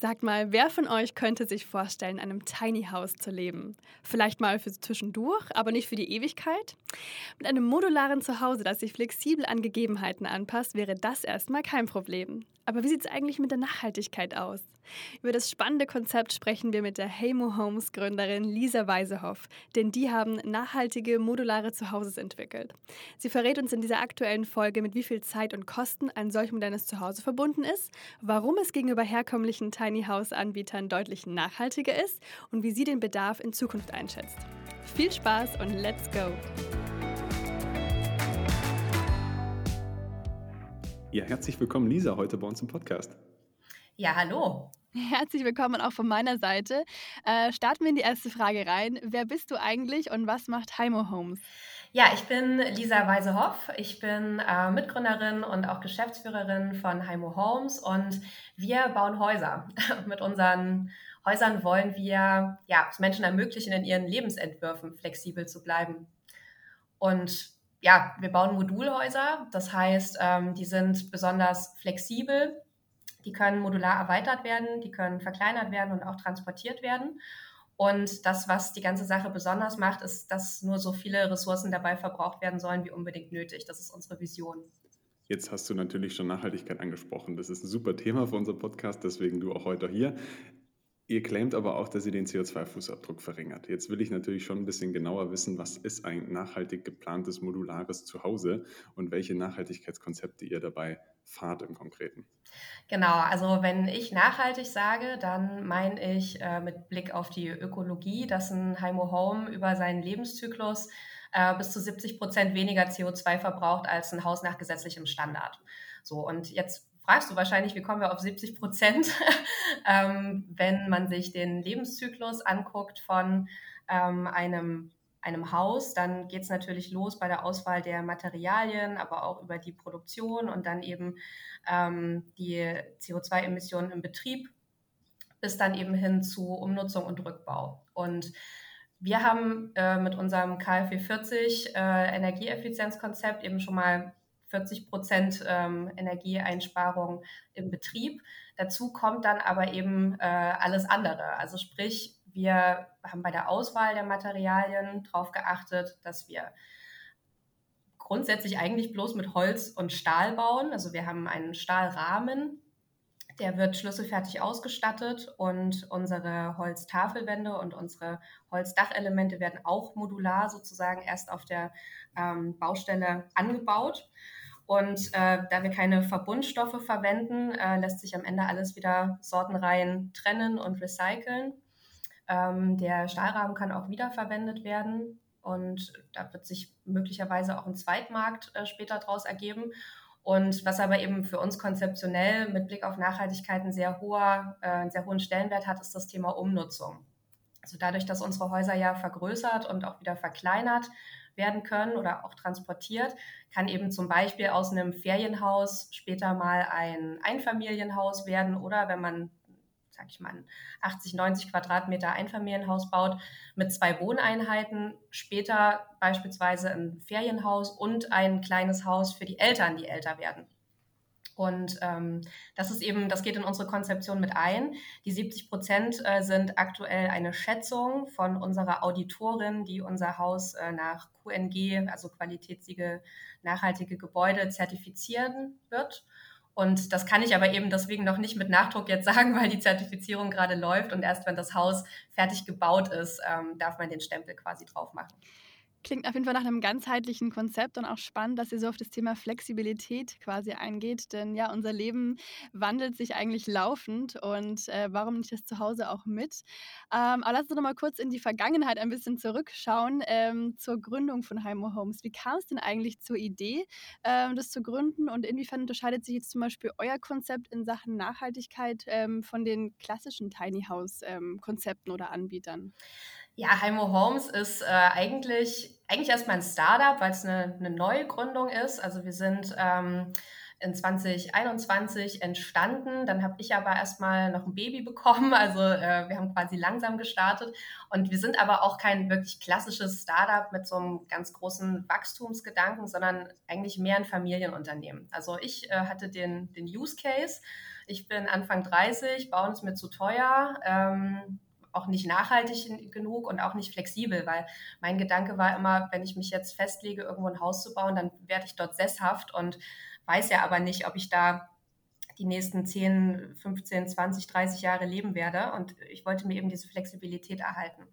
Sagt mal, wer von euch könnte sich vorstellen, in einem Tiny House zu leben? Vielleicht mal für zwischendurch, aber nicht für die Ewigkeit? Mit einem modularen Zuhause, das sich flexibel an Gegebenheiten anpasst, wäre das erstmal kein Problem. Aber wie sieht es eigentlich mit der Nachhaltigkeit aus? Über das spannende Konzept sprechen wir mit der Heymo Homes Gründerin Lisa Weisehoff, denn die haben nachhaltige modulare Zuhauses entwickelt. Sie verrät uns in dieser aktuellen Folge, mit wie viel Zeit und Kosten ein solch modernes Zuhause verbunden ist, warum es gegenüber herkömmlichen Tiny House Anbietern deutlich nachhaltiger ist und wie sie den Bedarf in Zukunft einschätzt. Viel Spaß und let's go! Ja, herzlich willkommen, Lisa, heute bei uns im Podcast. Ja, hallo. Herzlich willkommen auch von meiner Seite. Äh, starten wir in die erste Frage rein. Wer bist du eigentlich und was macht Heimo Homes? Ja, ich bin Lisa Weisehoff. Ich bin äh, Mitgründerin und auch Geschäftsführerin von Heimo Homes und wir bauen Häuser. Mit unseren Häusern wollen wir ja, es Menschen ermöglichen, in ihren Lebensentwürfen flexibel zu bleiben. Und ja, wir bauen Modulhäuser. Das heißt, ähm, die sind besonders flexibel. Die können modular erweitert werden, die können verkleinert werden und auch transportiert werden. Und das, was die ganze Sache besonders macht, ist, dass nur so viele Ressourcen dabei verbraucht werden sollen, wie unbedingt nötig. Das ist unsere Vision. Jetzt hast du natürlich schon Nachhaltigkeit angesprochen. Das ist ein super Thema für unseren Podcast, deswegen du auch heute hier. Ihr claimt aber auch, dass ihr den CO2-Fußabdruck verringert. Jetzt will ich natürlich schon ein bisschen genauer wissen, was ist ein nachhaltig geplantes modulares Zuhause und welche Nachhaltigkeitskonzepte ihr dabei fahrt im Konkreten. Genau, also wenn ich nachhaltig sage, dann meine ich äh, mit Blick auf die Ökologie, dass ein Heimo Home über seinen Lebenszyklus äh, bis zu 70 Prozent weniger CO2 verbraucht als ein Haus nach gesetzlichem Standard. So, und jetzt fragst du wahrscheinlich, wie kommen wir auf 70 Prozent, ähm, wenn man sich den Lebenszyklus anguckt von ähm, einem, einem Haus, dann geht es natürlich los bei der Auswahl der Materialien, aber auch über die Produktion und dann eben ähm, die CO2-Emissionen im Betrieb, bis dann eben hin zu Umnutzung und Rückbau. Und wir haben äh, mit unserem KfW 40 äh, Energieeffizienzkonzept eben schon mal 40 Prozent ähm, Energieeinsparung im Betrieb. Dazu kommt dann aber eben äh, alles andere. Also sprich, wir haben bei der Auswahl der Materialien darauf geachtet, dass wir grundsätzlich eigentlich bloß mit Holz und Stahl bauen. Also wir haben einen Stahlrahmen, der wird schlüsselfertig ausgestattet und unsere Holztafelwände und unsere Holzdachelemente werden auch modular sozusagen erst auf der ähm, Baustelle angebaut. Und äh, da wir keine Verbundstoffe verwenden, äh, lässt sich am Ende alles wieder sortenrein trennen und recyceln. Ähm, der Stahlrahmen kann auch wiederverwendet werden und da wird sich möglicherweise auch ein Zweitmarkt äh, später daraus ergeben. Und was aber eben für uns konzeptionell mit Blick auf Nachhaltigkeit einen sehr, hoher, äh, sehr hohen Stellenwert hat, ist das Thema Umnutzung. Also dadurch, dass unsere Häuser ja vergrößert und auch wieder verkleinert werden können oder auch transportiert, kann eben zum Beispiel aus einem Ferienhaus später mal ein Einfamilienhaus werden oder wenn man sag ich mal, ein 80, 90 Quadratmeter Einfamilienhaus baut mit zwei Wohneinheiten, später beispielsweise ein Ferienhaus und ein kleines Haus für die Eltern, die älter werden. Und ähm, das ist eben, das geht in unsere Konzeption mit ein. Die 70 Prozent äh, sind aktuell eine Schätzung von unserer Auditorin, die unser Haus äh, nach QNG, also Qualitätssiegel nachhaltige Gebäude, zertifizieren wird. Und das kann ich aber eben deswegen noch nicht mit Nachdruck jetzt sagen, weil die Zertifizierung gerade läuft und erst wenn das Haus fertig gebaut ist, ähm, darf man den Stempel quasi drauf machen. Klingt auf jeden Fall nach einem ganzheitlichen Konzept und auch spannend, dass ihr so auf das Thema Flexibilität quasi eingeht. Denn ja, unser Leben wandelt sich eigentlich laufend und äh, warum nicht das Zuhause auch mit? Ähm, aber lass uns noch mal kurz in die Vergangenheit ein bisschen zurückschauen ähm, zur Gründung von Heimo Homes. Wie kam es denn eigentlich zur Idee, ähm, das zu gründen und inwiefern unterscheidet sich jetzt zum Beispiel euer Konzept in Sachen Nachhaltigkeit ähm, von den klassischen Tiny House ähm, Konzepten oder Anbietern? Ja, Heimo Homes ist äh, eigentlich, eigentlich erstmal ein Startup, weil es eine, eine Neugründung ist. Also wir sind ähm, in 2021 entstanden. Dann habe ich aber erstmal noch ein Baby bekommen. Also äh, wir haben quasi langsam gestartet. Und wir sind aber auch kein wirklich klassisches Startup mit so einem ganz großen Wachstumsgedanken, sondern eigentlich mehr ein Familienunternehmen. Also ich äh, hatte den, den Use Case. Ich bin Anfang 30, bauen ist mir zu teuer. Ähm, auch nicht nachhaltig genug und auch nicht flexibel, weil mein Gedanke war immer, wenn ich mich jetzt festlege, irgendwo ein Haus zu bauen, dann werde ich dort sesshaft und weiß ja aber nicht, ob ich da die nächsten 10, 15, 20, 30 Jahre leben werde. Und ich wollte mir eben diese Flexibilität erhalten.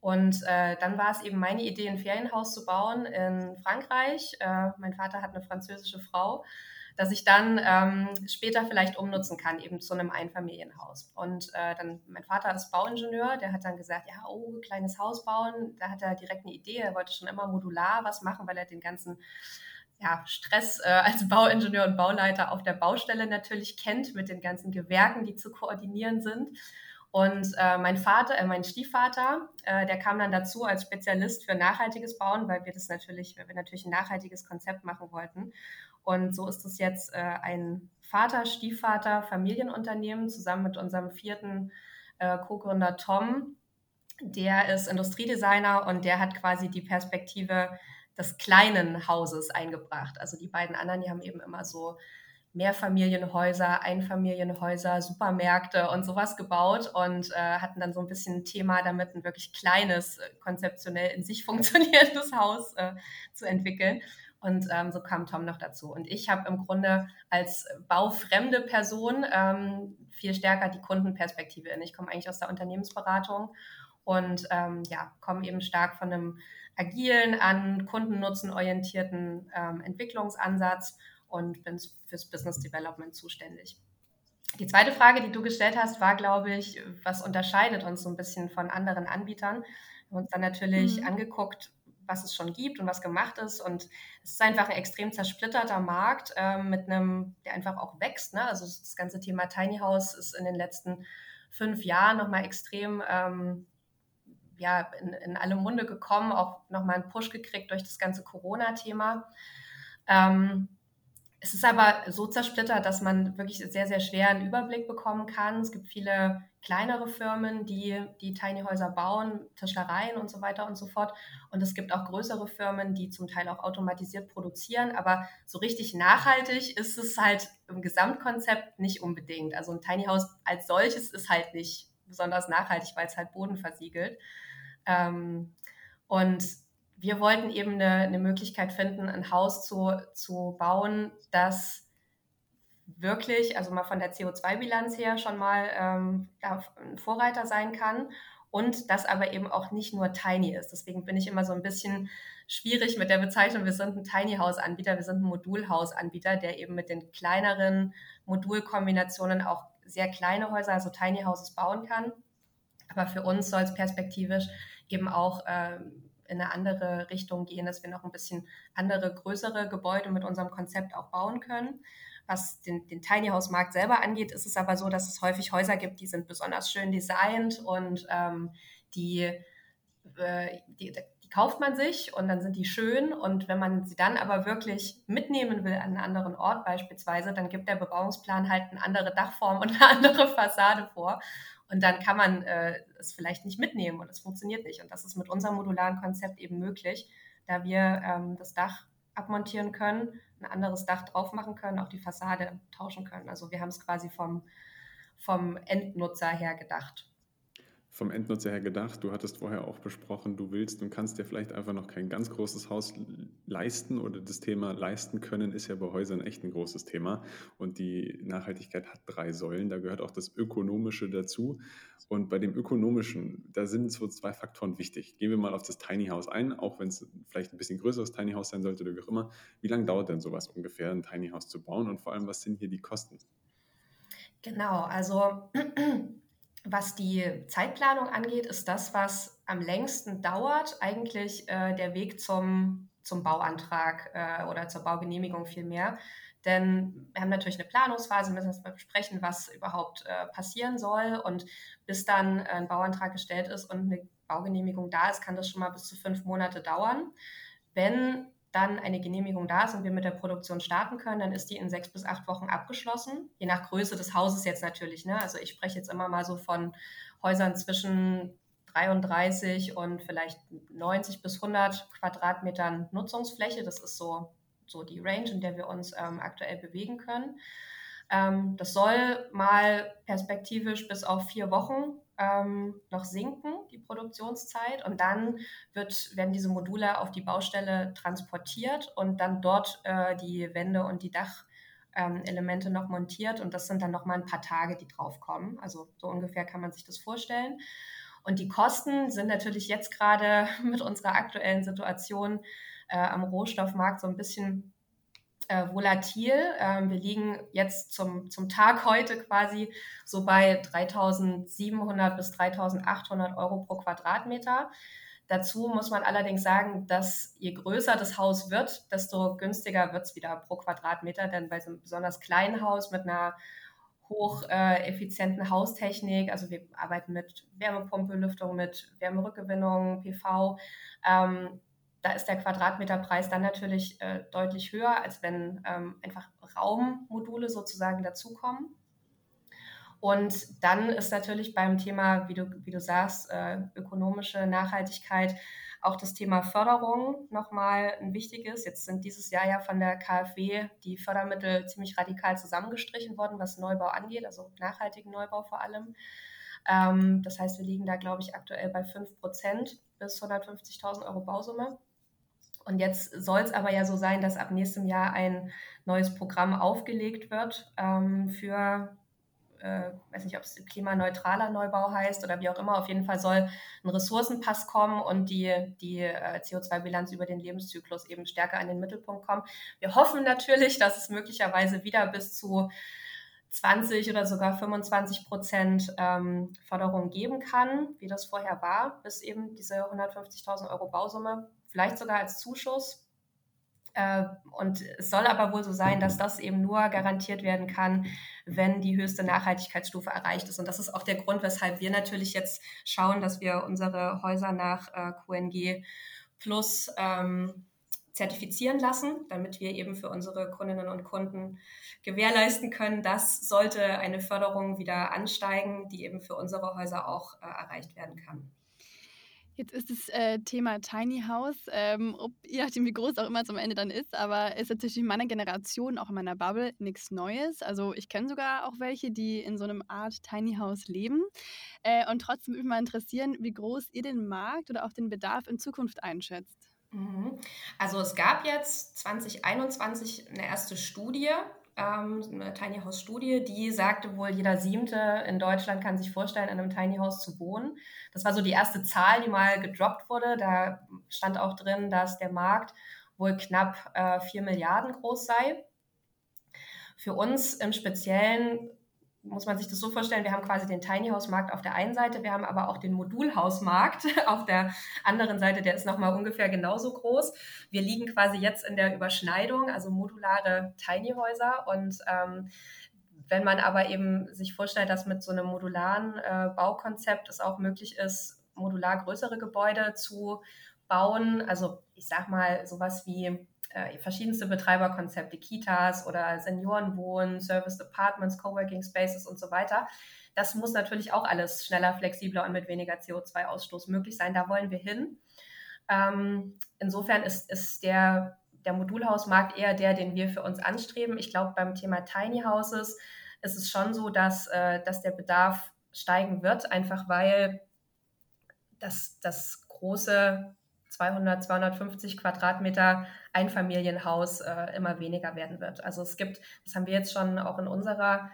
Und äh, dann war es eben meine Idee, ein Ferienhaus zu bauen in Frankreich. Äh, mein Vater hat eine französische Frau dass ich dann ähm, später vielleicht umnutzen kann, eben zu einem Einfamilienhaus. Und äh, dann, mein Vater ist Bauingenieur, der hat dann gesagt, ja, oh, kleines Haus bauen, da hat er direkt eine Idee, er wollte schon immer modular was machen, weil er den ganzen ja, Stress äh, als Bauingenieur und Bauleiter auf der Baustelle natürlich kennt, mit den ganzen Gewerken, die zu koordinieren sind. Und äh, mein Vater, äh, mein Stiefvater, äh, der kam dann dazu als Spezialist für nachhaltiges Bauen, weil wir das natürlich, weil wir natürlich ein nachhaltiges Konzept machen wollten. Und so ist es jetzt äh, ein Vater, Stiefvater, Familienunternehmen zusammen mit unserem vierten äh, Co-Gründer Tom. Der ist Industriedesigner und der hat quasi die Perspektive des kleinen Hauses eingebracht. Also die beiden anderen, die haben eben immer so Mehrfamilienhäuser, Einfamilienhäuser, Supermärkte und sowas gebaut und äh, hatten dann so ein bisschen ein Thema damit, ein wirklich kleines, äh, konzeptionell in sich funktionierendes Haus äh, zu entwickeln. Und ähm, so kam Tom noch dazu. Und ich habe im Grunde als baufremde Person ähm, viel stärker die Kundenperspektive in. Ich komme eigentlich aus der Unternehmensberatung und ähm, ja, komme eben stark von einem agilen, an Kundennutzen orientierten ähm, Entwicklungsansatz und bin fürs Business Development zuständig. Die zweite Frage, die du gestellt hast, war, glaube ich, was unterscheidet uns so ein bisschen von anderen Anbietern? Wir haben uns dann natürlich mhm. angeguckt, was es schon gibt und was gemacht ist. Und es ist einfach ein extrem zersplitterter Markt äh, mit einem, der einfach auch wächst. Ne? Also das ganze Thema Tiny House ist in den letzten fünf Jahren nochmal extrem ähm, ja, in, in alle Munde gekommen, auch nochmal einen Push gekriegt durch das ganze Corona-Thema. Ähm, es ist aber so zersplittert, dass man wirklich sehr, sehr schwer einen Überblick bekommen kann. Es gibt viele kleinere Firmen, die die Tiny Häuser bauen, Tischlereien und so weiter und so fort. Und es gibt auch größere Firmen, die zum Teil auch automatisiert produzieren. Aber so richtig nachhaltig ist es halt im Gesamtkonzept nicht unbedingt. Also ein Tiny House als solches ist halt nicht besonders nachhaltig, weil es halt Boden versiegelt. Ähm, und wir wollten eben eine, eine eine finden, ein Haus zu, zu bauen, das wirklich, also mal von der CO2-Bilanz her schon mal ähm, ein Vorreiter sein kann und das aber eben auch nicht nur tiny ist. Deswegen bin ich immer so ein bisschen schwierig mit der Bezeichnung, wir sind ein Tiny House Anbieter, wir sind ein Modulhaus Anbieter, der eben mit den kleineren Modulkombinationen auch sehr kleine Häuser, also Tiny Houses bauen kann. Aber für uns soll es perspektivisch eben auch ähm, in eine andere Richtung gehen, dass wir noch ein bisschen andere, größere Gebäude mit unserem Konzept auch bauen können. Was den, den Tiny House Markt selber angeht, ist es aber so, dass es häufig Häuser gibt, die sind besonders schön designt und ähm, die, äh, die, die kauft man sich und dann sind die schön. Und wenn man sie dann aber wirklich mitnehmen will an einen anderen Ort beispielsweise, dann gibt der Bebauungsplan halt eine andere Dachform und eine andere Fassade vor. Und dann kann man äh, es vielleicht nicht mitnehmen und es funktioniert nicht. Und das ist mit unserem modularen Konzept eben möglich, da wir ähm, das Dach abmontieren können, ein anderes Dach drauf machen können, auch die Fassade tauschen können. Also wir haben es quasi vom, vom Endnutzer her gedacht vom Endnutzer her gedacht. Du hattest vorher auch besprochen, du willst und kannst dir vielleicht einfach noch kein ganz großes Haus leisten oder das Thema leisten können ist ja bei Häusern echt ein großes Thema. Und die Nachhaltigkeit hat drei Säulen. Da gehört auch das Ökonomische dazu. Und bei dem Ökonomischen, da sind so zwei Faktoren wichtig. Gehen wir mal auf das Tiny House ein, auch wenn es vielleicht ein bisschen größeres Tiny House sein sollte oder wie auch immer. Wie lange dauert denn sowas ungefähr, ein Tiny House zu bauen? Und vor allem, was sind hier die Kosten? Genau, also was die Zeitplanung angeht, ist das, was am längsten dauert, eigentlich äh, der Weg zum, zum Bauantrag äh, oder zur Baugenehmigung vielmehr. Denn wir haben natürlich eine Planungsphase, müssen erstmal besprechen, was überhaupt äh, passieren soll. Und bis dann ein Bauantrag gestellt ist und eine Baugenehmigung da ist, kann das schon mal bis zu fünf Monate dauern. Wenn dann eine Genehmigung da ist und wir mit der Produktion starten können, dann ist die in sechs bis acht Wochen abgeschlossen. Je nach Größe des Hauses jetzt natürlich. Ne? Also ich spreche jetzt immer mal so von Häusern zwischen 33 und vielleicht 90 bis 100 Quadratmetern Nutzungsfläche. Das ist so, so die Range, in der wir uns ähm, aktuell bewegen können. Ähm, das soll mal perspektivisch bis auf vier Wochen ähm, noch sinken, die Produktionszeit. Und dann wird, werden diese Module auf die Baustelle transportiert und dann dort äh, die Wände und die Dachelemente ähm, noch montiert. Und das sind dann noch mal ein paar Tage, die draufkommen. Also so ungefähr kann man sich das vorstellen. Und die Kosten sind natürlich jetzt gerade mit unserer aktuellen Situation äh, am Rohstoffmarkt so ein bisschen äh, volatil. Ähm, wir liegen jetzt zum, zum Tag heute quasi so bei 3.700 bis 3.800 Euro pro Quadratmeter. Dazu muss man allerdings sagen, dass je größer das Haus wird, desto günstiger wird es wieder pro Quadratmeter. Denn bei so einem besonders kleinen Haus mit einer hocheffizienten äh, Haustechnik, also wir arbeiten mit Wärmepumpe, Lüftung, mit Wärmerückgewinnung, PV, ähm, da ist der Quadratmeterpreis dann natürlich äh, deutlich höher, als wenn ähm, einfach Raummodule sozusagen dazukommen. Und dann ist natürlich beim Thema, wie du, wie du sagst, äh, ökonomische Nachhaltigkeit auch das Thema Förderung nochmal ein wichtiges. Jetzt sind dieses Jahr ja von der KfW die Fördermittel ziemlich radikal zusammengestrichen worden, was Neubau angeht, also nachhaltigen Neubau vor allem. Ähm, das heißt, wir liegen da, glaube ich, aktuell bei 5 Prozent bis 150.000 Euro Bausumme. Und jetzt soll es aber ja so sein, dass ab nächstem Jahr ein neues Programm aufgelegt wird ähm, für, äh, weiß nicht, ob es klimaneutraler Neubau heißt oder wie auch immer. Auf jeden Fall soll ein Ressourcenpass kommen und die, die äh, CO2-Bilanz über den Lebenszyklus eben stärker in den Mittelpunkt kommen. Wir hoffen natürlich, dass es möglicherweise wieder bis zu 20 oder sogar 25 Prozent ähm, Förderung geben kann, wie das vorher war, bis eben diese 150.000 Euro Bausumme vielleicht sogar als Zuschuss. Äh, und es soll aber wohl so sein, dass das eben nur garantiert werden kann, wenn die höchste Nachhaltigkeitsstufe erreicht ist. Und das ist auch der Grund, weshalb wir natürlich jetzt schauen, dass wir unsere Häuser nach äh, QNG Plus ähm, zertifizieren lassen, damit wir eben für unsere Kundinnen und Kunden gewährleisten können, dass sollte eine Förderung wieder ansteigen, die eben für unsere Häuser auch äh, erreicht werden kann. Jetzt ist das äh, Thema Tiny House, ähm, ob, je nachdem wie groß auch immer es am Ende dann ist, aber ist natürlich in meiner Generation, auch in meiner Bubble, nichts Neues. Also ich kenne sogar auch welche, die in so einem Art Tiny House leben. Äh, und trotzdem würde mich mal interessieren, wie groß ihr den Markt oder auch den Bedarf in Zukunft einschätzt. Mhm. Also es gab jetzt 2021 eine erste Studie ähm, eine Tiny House Studie, die sagte wohl, jeder Siebte in Deutschland kann sich vorstellen, in einem Tiny House zu wohnen. Das war so die erste Zahl, die mal gedroppt wurde. Da stand auch drin, dass der Markt wohl knapp äh, 4 Milliarden groß sei. Für uns im Speziellen muss man sich das so vorstellen, wir haben quasi den Tiny House Markt auf der einen Seite, wir haben aber auch den Modulhausmarkt auf der anderen Seite, der ist nochmal ungefähr genauso groß. Wir liegen quasi jetzt in der Überschneidung, also modulare Tiny Häuser und ähm, wenn man aber eben sich vorstellt, dass mit so einem modularen äh, Baukonzept es auch möglich ist, modular größere Gebäude zu bauen, also ich sag mal sowas wie äh, verschiedenste Betreiberkonzepte, Kitas oder Seniorenwohnen, Service Apartments, Coworking Spaces und so weiter. Das muss natürlich auch alles schneller, flexibler und mit weniger CO2-Ausstoß möglich sein. Da wollen wir hin. Ähm, insofern ist, ist der, der Modulhausmarkt eher der, den wir für uns anstreben. Ich glaube, beim Thema Tiny Houses ist es schon so, dass, äh, dass der Bedarf steigen wird, einfach weil das, das große 200, 250 Quadratmeter Einfamilienhaus äh, immer weniger werden wird. Also es gibt, das haben wir jetzt schon auch in unserer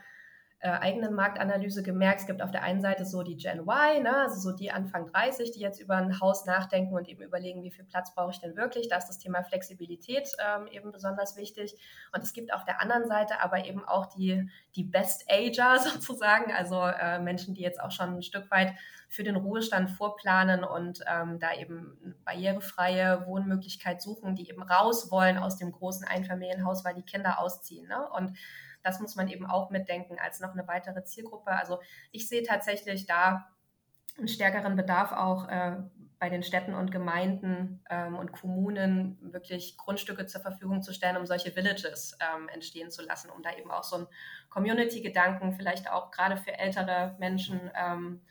äh, eigenen Marktanalyse gemerkt, es gibt auf der einen Seite so die Gen Y, ne, also so die Anfang 30, die jetzt über ein Haus nachdenken und eben überlegen, wie viel Platz brauche ich denn wirklich. Da ist das Thema Flexibilität ähm, eben besonders wichtig. Und es gibt auf der anderen Seite aber eben auch die, die Best Ager sozusagen, also äh, Menschen, die jetzt auch schon ein Stück weit für den Ruhestand vorplanen und ähm, da eben barrierefreie Wohnmöglichkeit suchen, die eben raus wollen aus dem großen Einfamilienhaus, weil die Kinder ausziehen. Ne? Und das muss man eben auch mitdenken als noch eine weitere Zielgruppe. Also ich sehe tatsächlich da einen stärkeren Bedarf auch äh, bei den Städten und Gemeinden ähm, und Kommunen wirklich Grundstücke zur Verfügung zu stellen, um solche Villages ähm, entstehen zu lassen, um da eben auch so einen Community-Gedanken vielleicht auch gerade für ältere Menschen ähm,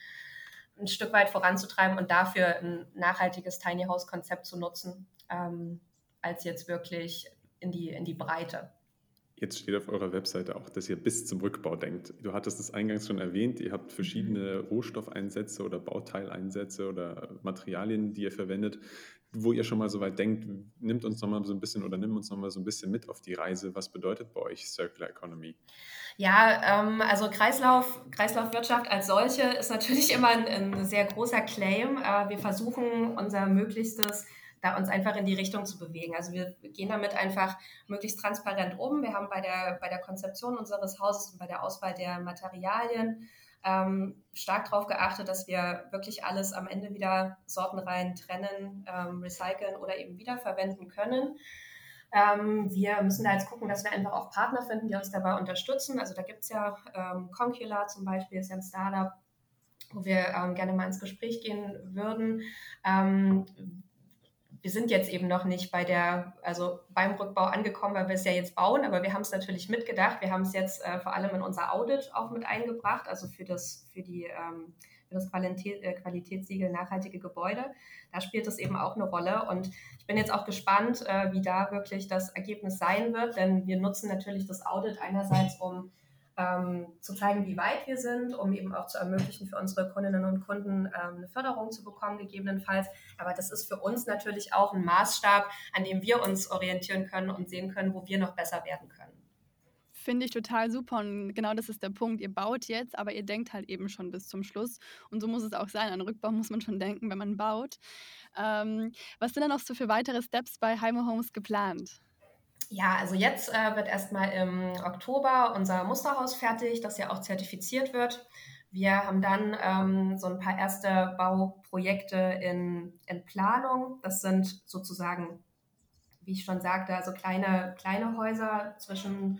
ein Stück weit voranzutreiben und dafür ein nachhaltiges Tiny House-Konzept zu nutzen, ähm, als jetzt wirklich in die, in die Breite. Jetzt steht auf eurer Webseite auch, dass ihr bis zum Rückbau denkt. Du hattest es eingangs schon erwähnt, ihr habt verschiedene mhm. Rohstoffeinsätze oder Bauteileinsätze oder Materialien, die ihr verwendet. Wo ihr schon mal so weit denkt, nimmt uns noch mal so ein bisschen oder nimmt uns noch mal so ein bisschen mit auf die Reise. Was bedeutet bei euch Circular Economy? Ja, ähm, also Kreislauf, Kreislaufwirtschaft als solche ist natürlich immer ein, ein sehr großer Claim. Äh, wir versuchen unser Möglichstes da uns einfach in die Richtung zu bewegen. Also wir gehen damit einfach möglichst transparent um. Wir haben bei der, bei der Konzeption unseres Hauses und bei der Auswahl der Materialien ähm, stark darauf geachtet, dass wir wirklich alles am Ende wieder sortenrein trennen, ähm, recyceln oder eben wiederverwenden können. Ähm, wir müssen da jetzt gucken, dass wir einfach auch Partner finden, die uns dabei unterstützen. Also da gibt es ja ähm, Concula zum Beispiel, ist ja ein Startup, wo wir ähm, gerne mal ins Gespräch gehen würden. Ähm, wir sind jetzt eben noch nicht bei der, also beim Rückbau angekommen, weil wir es ja jetzt bauen, aber wir haben es natürlich mitgedacht. Wir haben es jetzt äh, vor allem in unser Audit auch mit eingebracht, also für das, für die, ähm, für das Qualität, äh, Qualitätssiegel nachhaltige Gebäude. Da spielt es eben auch eine Rolle. Und ich bin jetzt auch gespannt, äh, wie da wirklich das Ergebnis sein wird, denn wir nutzen natürlich das Audit einerseits, um ähm, zu zeigen, wie weit wir sind, um eben auch zu ermöglichen, für unsere Kundinnen und Kunden ähm, eine Förderung zu bekommen, gegebenenfalls. Aber das ist für uns natürlich auch ein Maßstab, an dem wir uns orientieren können und sehen können, wo wir noch besser werden können. Finde ich total super und genau das ist der Punkt. Ihr baut jetzt, aber ihr denkt halt eben schon bis zum Schluss. Und so muss es auch sein. An Rückbau muss man schon denken, wenn man baut. Ähm, was sind denn noch so für weitere Steps bei Heimo Homes geplant? Ja, also jetzt äh, wird erstmal im Oktober unser Musterhaus fertig, das ja auch zertifiziert wird. Wir haben dann ähm, so ein paar erste Bauprojekte in, in Planung. Das sind sozusagen, wie ich schon sagte, also kleine, kleine Häuser zwischen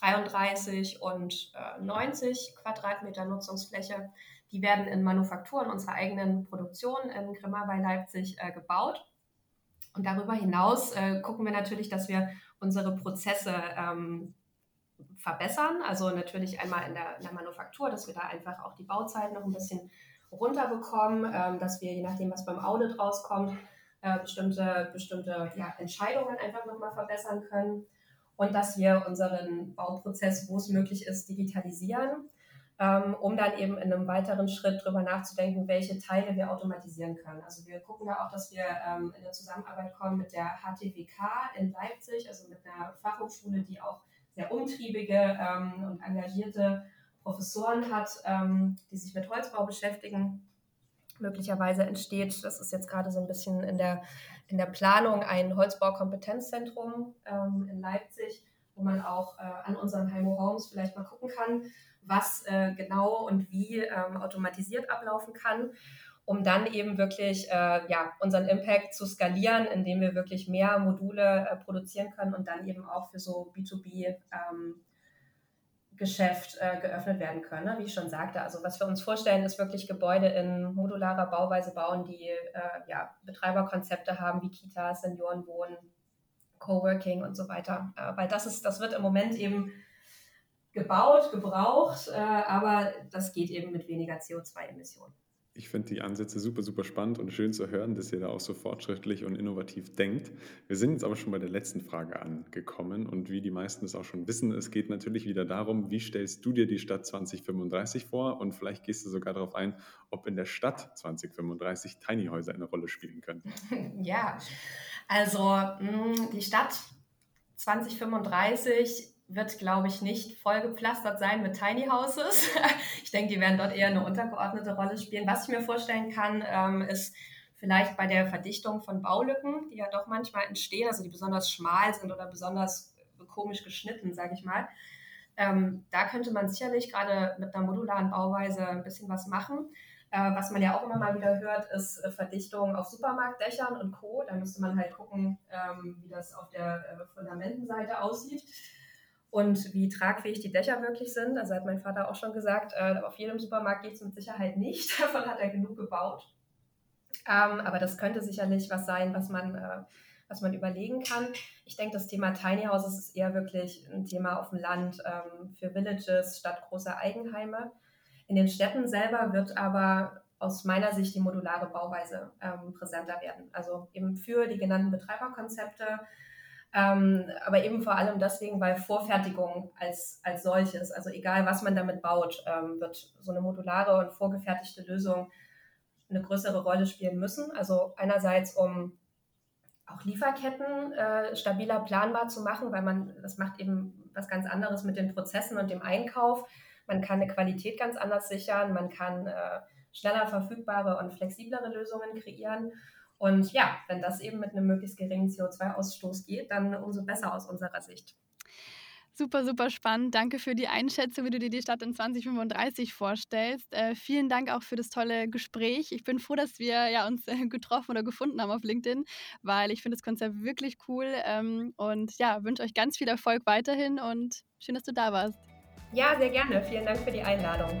33 und äh, 90 Quadratmeter Nutzungsfläche. Die werden in Manufakturen unserer eigenen Produktion in Grimma bei Leipzig äh, gebaut. Und darüber hinaus äh, gucken wir natürlich, dass wir unsere Prozesse ähm, verbessern. Also natürlich einmal in der, in der, Manufaktur, dass wir da einfach auch die Bauzeit noch ein bisschen runterbekommen, ähm, dass wir, je nachdem, was beim Audit rauskommt, äh, bestimmte, bestimmte ja, Entscheidungen einfach nochmal verbessern können und dass wir unseren Bauprozess, wo es möglich ist, digitalisieren ähm, um dann eben in einem weiteren Schritt darüber nachzudenken, welche Teile wir automatisieren können. Also wir gucken da auch, dass wir ähm, in der Zusammenarbeit kommen mit der HTWK in Leipzig, also mit einer Fachhochschule, die auch sehr umtriebige ähm, und engagierte Professoren hat, die sich mit Holzbau beschäftigen. Möglicherweise entsteht, das ist jetzt gerade so ein bisschen in der, in der Planung, ein Holzbaukompetenzzentrum in Leipzig, wo man auch äh, an unseren Heimo Homes vielleicht mal gucken kann, was äh, genau und wie ähm, automatisiert ablaufen kann, um dann eben wirklich äh, ja, unseren Impact zu skalieren, indem wir wirklich mehr Module äh, produzieren können und dann eben auch für so B2B ähm, Geschäft äh, geöffnet werden können. Ne? Wie ich schon sagte, also was wir uns vorstellen, ist wirklich Gebäude in modularer Bauweise bauen, die äh, ja, Betreiberkonzepte haben wie Kitas, Seniorenwohnen, Coworking und so weiter. Äh, weil das ist, das wird im Moment eben gebaut, gebraucht, äh, aber das geht eben mit weniger CO2-Emissionen. Ich finde die Ansätze super, super spannend und schön zu hören, dass ihr da auch so fortschrittlich und innovativ denkt. Wir sind jetzt aber schon bei der letzten Frage angekommen und wie die meisten es auch schon wissen, es geht natürlich wieder darum, wie stellst du dir die Stadt 2035 vor und vielleicht gehst du sogar darauf ein, ob in der Stadt 2035 Tiny Häuser eine Rolle spielen können. Ja, also mm, die Stadt 2035 wird, glaube ich, nicht vollgepflastert sein mit Tiny Houses. ich denke, die werden dort eher eine untergeordnete Rolle spielen. Was ich mir vorstellen kann, ähm, ist vielleicht bei der Verdichtung von Baulücken, die ja doch manchmal entstehen, also die besonders schmal sind oder besonders komisch geschnitten, sage ich mal. Ähm, da könnte man sicherlich gerade mit einer modularen Bauweise ein bisschen was machen. Äh, was man ja auch immer mal wieder hört, ist äh, Verdichtung auf Supermarktdächern und Co. Da müsste man halt gucken, ähm, wie das auf der äh, Fundamentenseite aussieht. Und wie tragfähig die Dächer wirklich sind. Also hat mein Vater auch schon gesagt, äh, auf jedem Supermarkt geht es mit Sicherheit nicht. Davon hat er genug gebaut. Ähm, aber das könnte sicherlich was sein, was man, äh, was man überlegen kann. Ich denke, das Thema Tiny Houses ist eher wirklich ein Thema auf dem Land ähm, für Villages statt großer Eigenheime. In den Städten selber wird aber aus meiner Sicht die modulare Bauweise ähm, präsenter werden. Also eben für die genannten Betreiberkonzepte ähm, aber eben vor allem deswegen, weil Vorfertigung als, als solches, also egal was man damit baut, ähm, wird so eine modulare und vorgefertigte Lösung eine größere Rolle spielen müssen. Also einerseits, um auch Lieferketten äh, stabiler planbar zu machen, weil man, das macht eben was ganz anderes mit den Prozessen und dem Einkauf. Man kann eine Qualität ganz anders sichern, man kann äh, schneller verfügbare und flexiblere Lösungen kreieren. Und ja, wenn das eben mit einem möglichst geringen CO2-Ausstoß geht, dann umso besser aus unserer Sicht. Super, super spannend. Danke für die Einschätzung, wie du dir die Stadt in 2035 vorstellst. Äh, vielen Dank auch für das tolle Gespräch. Ich bin froh, dass wir ja, uns äh, getroffen oder gefunden haben auf LinkedIn, weil ich finde das Konzept wirklich cool ähm, und ja, wünsche euch ganz viel Erfolg weiterhin und schön, dass du da warst. Ja, sehr gerne. Vielen Dank für die Einladung.